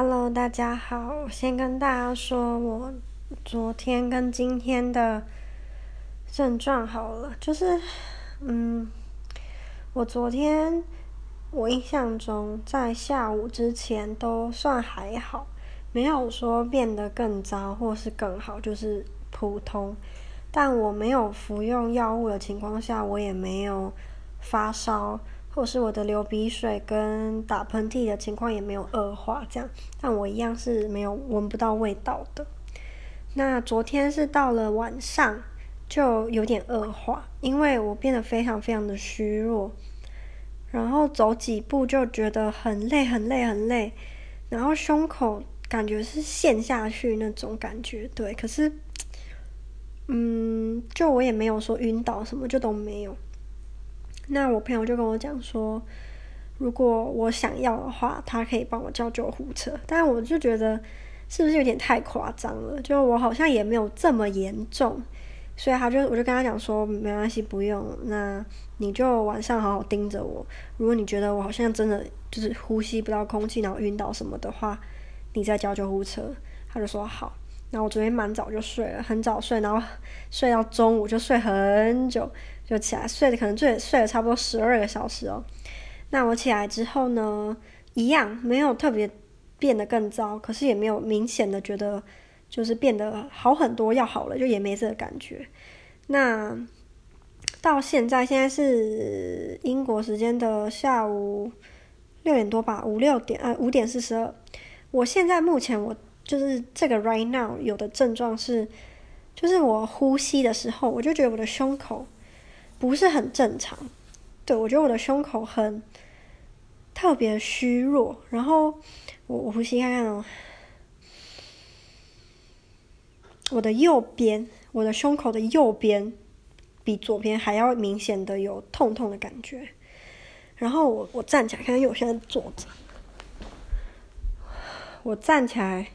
Hello，大家好。我先跟大家说，我昨天跟今天的症状好了，就是，嗯，我昨天我印象中在下午之前都算还好，没有说变得更糟或是更好，就是普通。但我没有服用药物的情况下，我也没有发烧。或是我的流鼻水跟打喷嚏的情况也没有恶化，这样，但我一样是没有闻不到味道的。那昨天是到了晚上就有点恶化，因为我变得非常非常的虚弱，然后走几步就觉得很累很累很累，然后胸口感觉是陷下去那种感觉，对，可是，嗯，就我也没有说晕倒什么，就都没有。那我朋友就跟我讲说，如果我想要的话，他可以帮我叫救护车。但我就觉得是不是有点太夸张了？就我好像也没有这么严重，所以他就我就跟他讲说，没关系，不用。那你就晚上好好盯着我。如果你觉得我好像真的就是呼吸不到空气，然后晕倒什么的话，你再叫救护车。他就说好。然后我昨天蛮早就睡了，很早睡，然后睡到中午就睡很久。就起来睡了，可能最睡了差不多十二个小时哦。那我起来之后呢，一样没有特别变得更糟，可是也没有明显的觉得就是变得好很多，要好了，就也没这个感觉。那到现在，现在是英国时间的下午六点多吧，五六点，呃，五点四十二。我现在目前我就是这个 right now 有的症状是，就是我呼吸的时候，我就觉得我的胸口。不是很正常，对，我觉得我的胸口很特别虚弱，然后我我呼吸看看哦，我的右边，我的胸口的右边比左边还要明显的有痛痛的感觉，然后我我站起来看看，因为我现在坐着，我站起来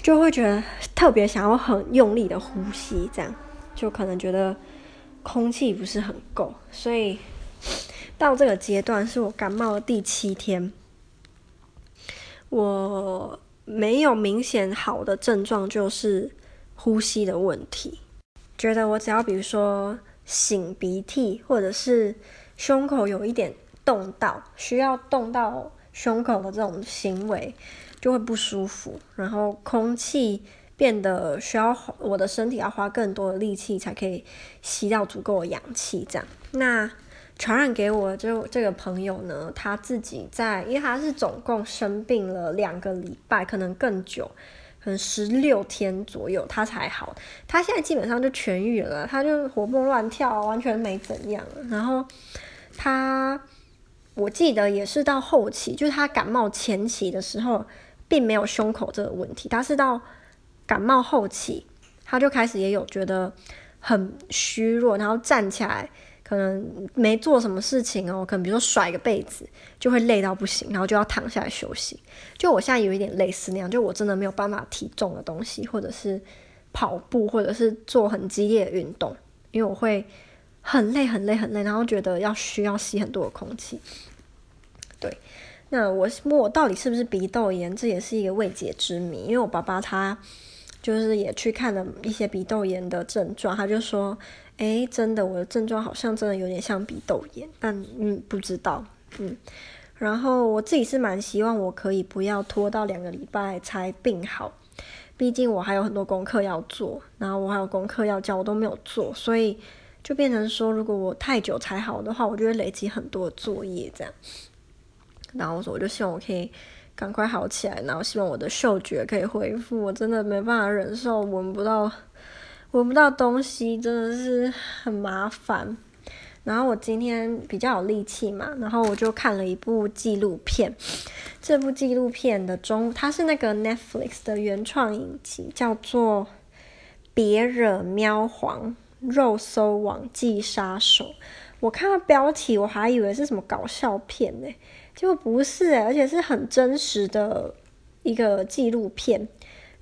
就会觉得特别想要很用力的呼吸，这样就可能觉得。空气不是很够，所以到这个阶段是我感冒的第七天，我没有明显好的症状，就是呼吸的问题。觉得我只要比如说擤鼻涕，或者是胸口有一点动到，需要动到胸口的这种行为，就会不舒服，然后空气。变得需要我的身体要花更多的力气才可以吸到足够的氧气，这样。那传染给我的就这个朋友呢，他自己在，因为他是总共生病了两个礼拜，可能更久，可能十六天左右他才好。他现在基本上就痊愈了，他就活蹦乱跳，完全没怎样。然后他，我记得也是到后期，就是他感冒前期的时候，并没有胸口这个问题，他是到。感冒后期，他就开始也有觉得很虚弱，然后站起来可能没做什么事情哦，可能比如说甩个被子就会累到不行，然后就要躺下来休息。就我现在有一点类似那样，就我真的没有办法提重的东西，或者是跑步，或者是做很激烈的运动，因为我会很累很累很累，然后觉得要需要吸很多的空气。对。那我问我到底是不是鼻窦炎，这也是一个未解之谜，因为我爸爸他。就是也去看了一些鼻窦炎的症状，他就说：“诶，真的，我的症状好像真的有点像鼻窦炎，但嗯，不知道，嗯。然后我自己是蛮希望我可以不要拖到两个礼拜才病好，毕竟我还有很多功课要做，然后我还有功课要交，我都没有做，所以就变成说，如果我太久才好的话，我就会累积很多作业这样。然后我说，我就希望我可以。”赶快好起来，然后希望我的嗅觉可以恢复。我真的没办法忍受闻不到、闻不到东西，真的是很麻烦。然后我今天比较有力气嘛，然后我就看了一部纪录片。这部纪录片的中，它是那个 Netflix 的原创影集，叫做《别惹喵皇：肉搜网际杀手》。我看到标题，我还以为是什么搞笑片呢。结果不是，而且是很真实的一个纪录片。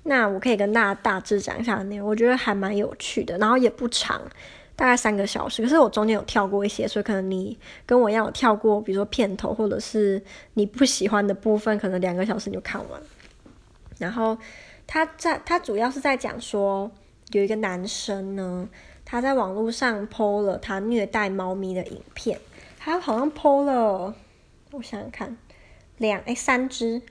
那我可以跟大家大致讲一下内容，我觉得还蛮有趣的，然后也不长，大概三个小时。可是我中间有跳过一些，所以可能你跟我一样有跳过，比如说片头或者是你不喜欢的部分，可能两个小时你就看完。然后他在他主要是在讲说，有一个男生呢，他在网络上 PO 了他虐待猫咪的影片，他好像 PO 了，我想想看，两哎三只，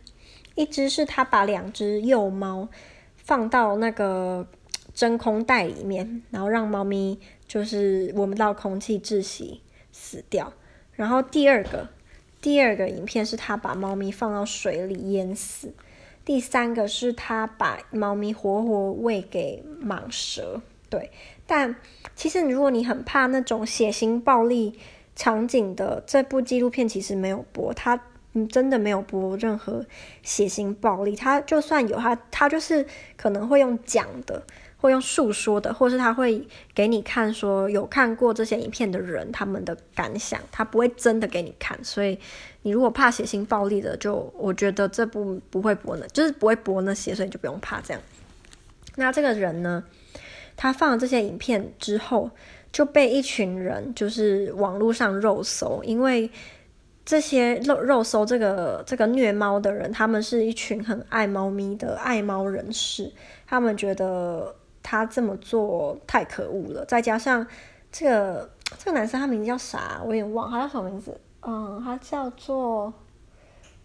一只是他把两只幼猫放到那个真空袋里面，然后让猫咪就是闻不到空气窒息死掉。然后第二个第二个影片是他把猫咪放到水里淹死。第三个是他把猫咪活活喂给蟒蛇，对。但其实如果你很怕那种血腥暴力场景的，这部纪录片其实没有播，他真的没有播任何血腥暴力。他就算有，他他就是可能会用讲的。会用诉说的，或是他会给你看，说有看过这些影片的人他们的感想，他不会真的给你看。所以你如果怕血腥暴力的，就我觉得这部不会播呢，就是不会播那些，所以你就不用怕这样。那这个人呢，他放了这些影片之后，就被一群人就是网络上肉搜，因为这些肉肉搜这个这个虐猫的人，他们是一群很爱猫咪的爱猫人士，他们觉得。他这么做太可恶了，再加上这个这个男生他名字叫啥？我有点忘，他叫什么名字？嗯，他叫做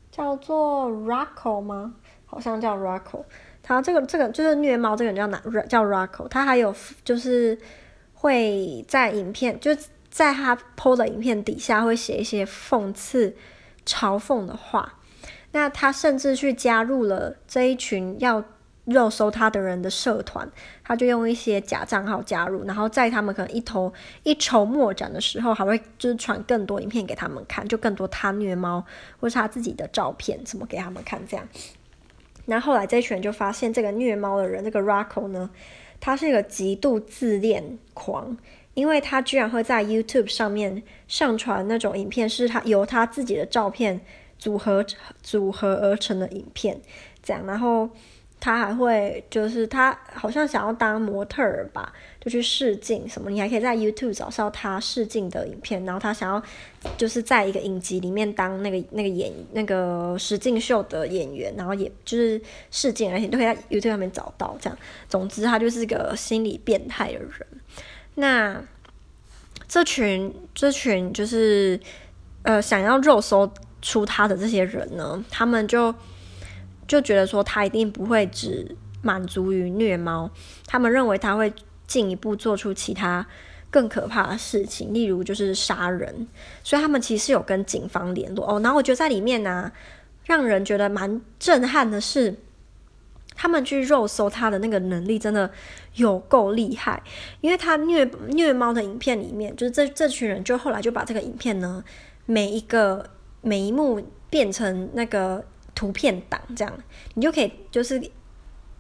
叫做 Rocco 吗？好像叫 Rocco。他这个这个就是虐猫这个人叫哪？叫 Rocco。他还有就是会在影片，就在他 PO 的影片底下会写一些讽刺、嘲讽的话。那他甚至去加入了这一群要。肉搜他的人的社团，他就用一些假账号加入，然后在他们可能一头一筹莫展的时候，还会就是传更多影片给他们看，就更多他虐猫或是他自己的照片什么给他们看这样。那后后来这一群人就发现这个虐猫的人，这个 Rocco 呢，他是一个极度自恋狂，因为他居然会在 YouTube 上面上传那种影片，是他由他自己的照片组合组合而成的影片，这样，然后。他还会就是他好像想要当模特儿吧，就去试镜什么。你还可以在 YouTube 找到他试镜的影片。然后他想要就是在一个影集里面当那个那个演那个实境秀的演员，然后也就是试镜，而且都可以在 YouTube 上面找到。这样，总之他就是个心理变态的人。那这群这群就是呃想要肉搜出他的这些人呢，他们就。就觉得说他一定不会只满足于虐猫，他们认为他会进一步做出其他更可怕的事情，例如就是杀人。所以他们其实有跟警方联络哦。然后我觉得在里面呢、让人觉得蛮震撼的是，他们去肉搜他的那个能力真的有够厉害，因为他虐虐猫的影片里面，就是这这群人就后来就把这个影片呢，每一个每一幕变成那个。图片档这样，你就可以就是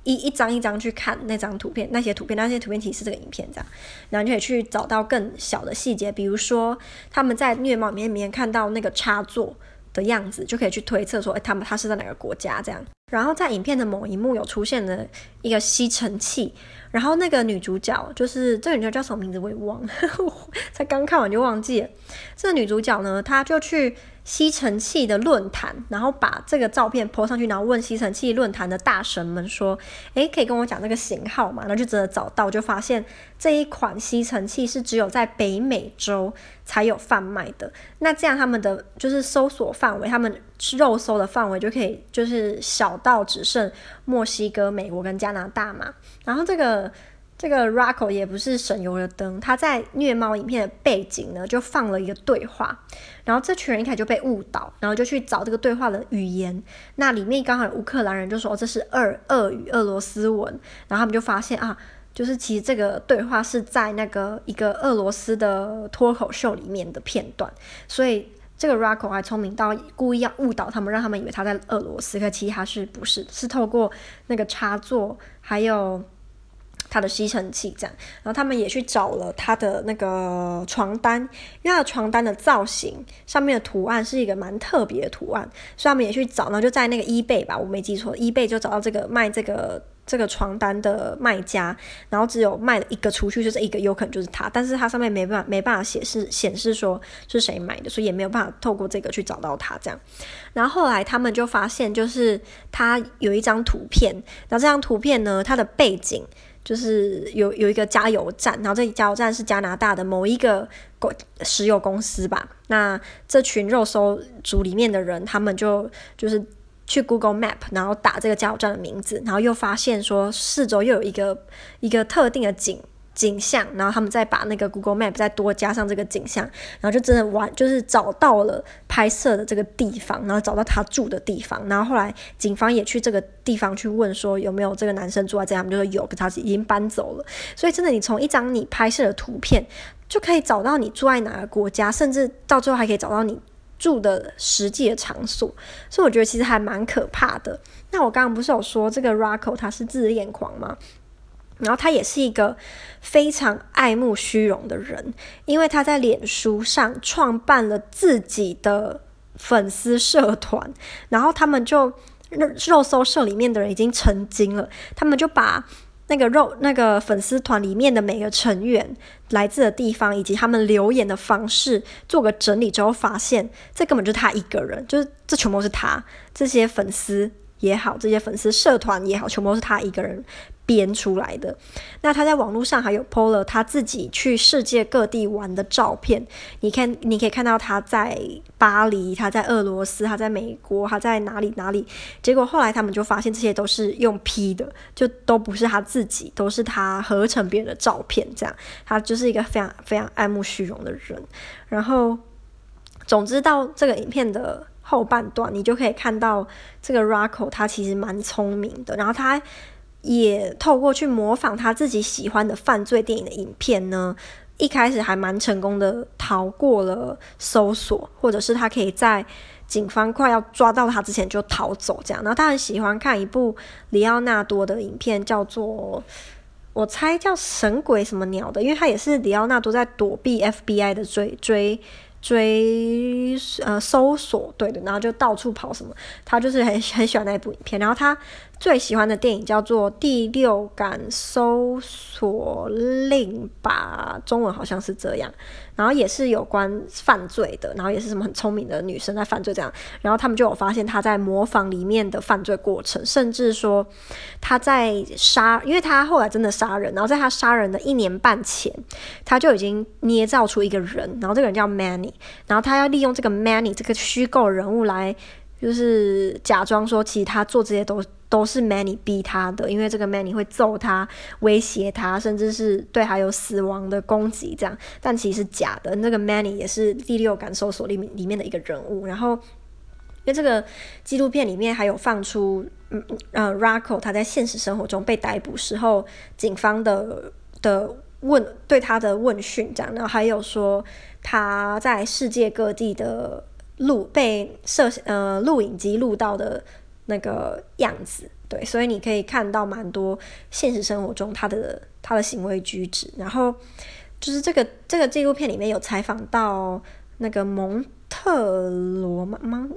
一一张一张去看那张图片，那些图片，那些图片提示这个影片这样，然后你就可以去找到更小的细节，比如说他们在虐猫里面里面看到那个插座的样子，就可以去推测说，哎，他们他是在哪个国家这样。然后在影片的某一幕有出现了一个吸尘器，然后那个女主角就是这个女主角叫什么名字我也忘了，才刚看完就忘记了。这个女主角呢，她就去。吸尘器的论坛，然后把这个照片泼上去，然后问吸尘器论坛的大神们说：“诶，可以跟我讲那个型号吗？”然后就真的找到，就发现这一款吸尘器是只有在北美洲才有贩卖的。那这样他们的就是搜索范围，他们肉搜的范围就可以就是小到只剩墨西哥、美国跟加拿大嘛。然后这个。这个 Rocco 也不是省油的灯，他在虐猫影片的背景呢，就放了一个对话，然后这群人一开始就被误导，然后就去找这个对话的语言，那里面刚好有乌克兰人就说，这是俄俄语、俄罗斯文，然后他们就发现啊，就是其实这个对话是在那个一个俄罗斯的脱口秀里面的片段，所以这个 Rocco 还聪明到故意要误导他们，让他们以为他在俄罗斯，可其实他是不是是透过那个插座还有。他的吸尘器这样，然后他们也去找了他的那个床单，因为他的床单的造型上面的图案是一个蛮特别的图案，所以他们也去找，然后就在那个依贝吧，我没记错依贝就找到这个卖这个这个床单的卖家，然后只有卖了一个出去，就是一个有可能就是他，但是他上面没办法没办法显示显示说是谁买的，所以也没有办法透过这个去找到他这样。然后后来他们就发现，就是他有一张图片，然后这张图片呢，它的背景就是有有一个加油站，然后这加油站是加拿大的某一个公石油公司吧。那这群肉搜组里面的人，他们就就是。去 Google Map，然后打这个加油站的名字，然后又发现说四周又有一个一个特定的景景象，然后他们再把那个 Google Map 再多加上这个景象，然后就真的完就是找到了拍摄的这个地方，然后找到他住的地方，然后后来警方也去这个地方去问说有没有这个男生住在这，他们就说有，可他已经搬走了。所以真的，你从一张你拍摄的图片就可以找到你住在哪个国家，甚至到最后还可以找到你。住的实际的场所，所以我觉得其实还蛮可怕的。那我刚刚不是有说这个 Rocco 他是自恋狂吗？然后他也是一个非常爱慕虚荣的人，因为他在脸书上创办了自己的粉丝社团，然后他们就肉搜社里面的人已经成精了，他们就把。那个肉那个粉丝团里面的每个成员来自的地方以及他们留言的方式做个整理之后，发现这根本就是他一个人，就是这全部都是他。这些粉丝也好，这些粉丝社团也好，全部都是他一个人。编出来的。那他在网络上还有 po 了他自己去世界各地玩的照片。你看，你可以看到他在巴黎，他在俄罗斯，他在美国，他在哪里哪里。结果后来他们就发现这些都是用 P 的，就都不是他自己，都是他合成别人的照片。这样，他就是一个非常非常爱慕虚荣的人。然后，总之到这个影片的后半段，你就可以看到这个 Rocco 他其实蛮聪明的。然后他。也透过去模仿他自己喜欢的犯罪电影的影片呢，一开始还蛮成功的逃过了搜索，或者是他可以在警方快要抓到他之前就逃走这样。然后他很喜欢看一部里奥纳多的影片，叫做我猜叫《神鬼什么鸟》的，因为他也是里奥纳多在躲避 FBI 的追追。追呃搜索对的，然后就到处跑什么，他就是很很喜欢那一部影片。然后他最喜欢的电影叫做《第六感搜索令》吧，中文好像是这样。然后也是有关犯罪的，然后也是什么很聪明的女生在犯罪这样。然后他们就有发现他在模仿里面的犯罪过程，甚至说他在杀，因为他后来真的杀人，然后在他杀人的一年半前，他就已经捏造出一个人，然后这个人叫 Manny，然后他要利用这个 Manny 这个虚构人物来。就是假装说，其实他做这些都都是 Many 逼他的，因为这个 Many 会揍他、威胁他，甚至是对他有死亡的攻击这样。但其实是假的，那个 Many 也是第六感搜索里面里面的一个人物。然后，因为这个纪录片里面还有放出，嗯呃，Rocco 他在现实生活中被逮捕时候，警方的的问对他的问讯这样，然后还有说他在世界各地的。录被摄呃录影机录到的那个样子，对，所以你可以看到蛮多现实生活中他的他的行为举止。然后就是这个这个纪录片里面有采访到那个蒙特罗蒙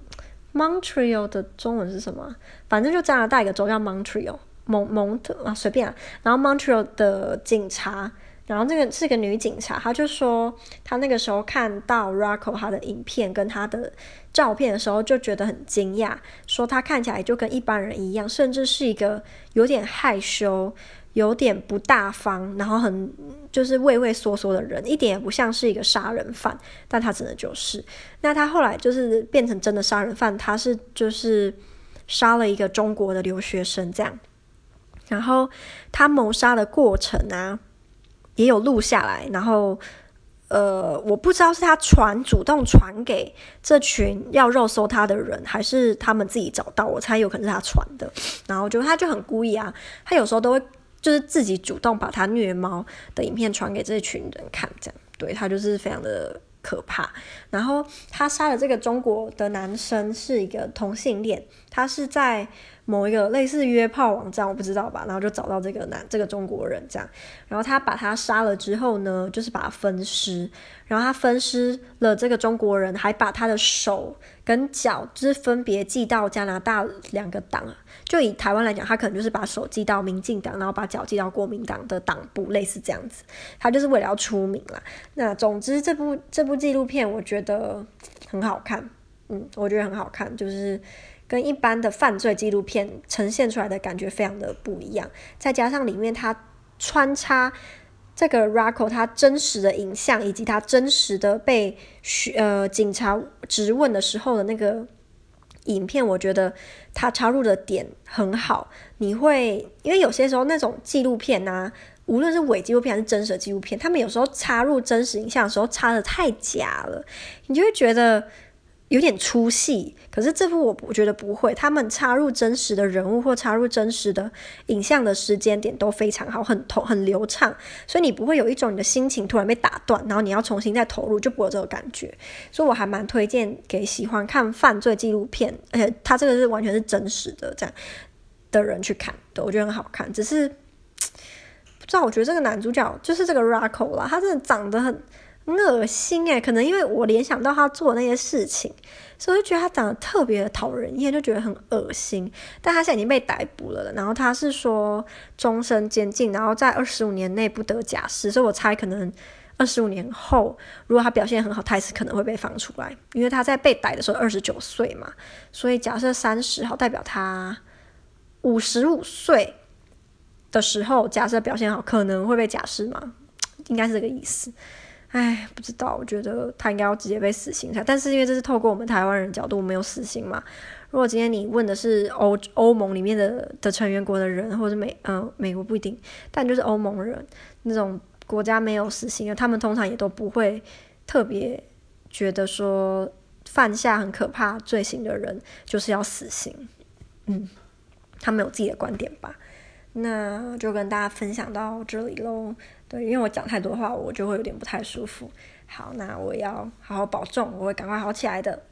Montreal 的中文是什么？反正就加拿大一个州叫 Montreal 蒙蒙特啊，随便啊。然后 Montreal 的警察。然后这个是个女警察，她就说她那个时候看到 Rocco 他的影片跟他的照片的时候，就觉得很惊讶，说他看起来就跟一般人一样，甚至是一个有点害羞、有点不大方，然后很就是畏畏缩缩的人，一点也不像是一个杀人犯，但他真的就是。那他后来就是变成真的杀人犯，他是就是杀了一个中国的留学生这样，然后他谋杀的过程啊。也有录下来，然后，呃，我不知道是他传主动传给这群要肉搜他的人，还是他们自己找到，我猜有可能是他传的。然后就他就很故意啊，他有时候都会就是自己主动把他虐猫的影片传给这群人看，这样，对，他就是非常的可怕。然后他杀了这个中国的男生是一个同性恋，他是在某一个类似约炮网站，我不知道吧，然后就找到这个男这个中国人这样，然后他把他杀了之后呢，就是把他分尸，然后他分尸了这个中国人，还把他的手跟脚就是分别寄到加拿大两个党，就以台湾来讲，他可能就是把手寄到民进党，然后把脚寄到国民党的党部，类似这样子，他就是为了要出名啦。那总之这部这部纪录片我觉得很好看，嗯，我觉得很好看，就是。跟一般的犯罪纪录片呈现出来的感觉非常的不一样，再加上里面它穿插这个 Rocco 他真实的影像，以及他真实的被呃警察质问的时候的那个影片，我觉得他插入的点很好。你会因为有些时候那种纪录片啊，无论是伪纪录片还是真实的纪录片，他们有时候插入真实影像的时候插得太假了，你就会觉得。有点出戏，可是这部我我觉得不会，他们插入真实的人物或插入真实的影像的时间点都非常好，很投很流畅，所以你不会有一种你的心情突然被打断，然后你要重新再投入，就不会有这个感觉。所以我还蛮推荐给喜欢看犯罪纪录片，而且他这个是完全是真实的这样的人去看的，我觉得很好看。只是 不知道，我觉得这个男主角就是这个 Rocco 啦，他真的长得很。很恶心诶，可能因为我联想到他做的那些事情，所以我就觉得他长得特别的讨人厌，就觉得很恶心。但他现在已经被逮捕了，然后他是说终身监禁，然后在二十五年内不得假释。所以我猜可能二十五年后，如果他表现很好，他也是可能会被放出来，因为他在被逮的时候二十九岁嘛。所以假设三十号代表他五十五岁的时候，假设表现好，可能会被假释嘛？应该是这个意思。哎，不知道，我觉得他应该要直接被死刑才。但是因为这是透过我们台湾人角度，没有死刑嘛。如果今天你问的是欧欧盟里面的的成员国的人，或者是美嗯、呃、美国不一定，但就是欧盟人那种国家没有死刑的，他们通常也都不会特别觉得说犯下很可怕罪行的人就是要死刑。嗯，他们有自己的观点吧。那就跟大家分享到这里喽。对，因为我讲太多话，我就会有点不太舒服。好，那我要好好保重，我会赶快好起来的。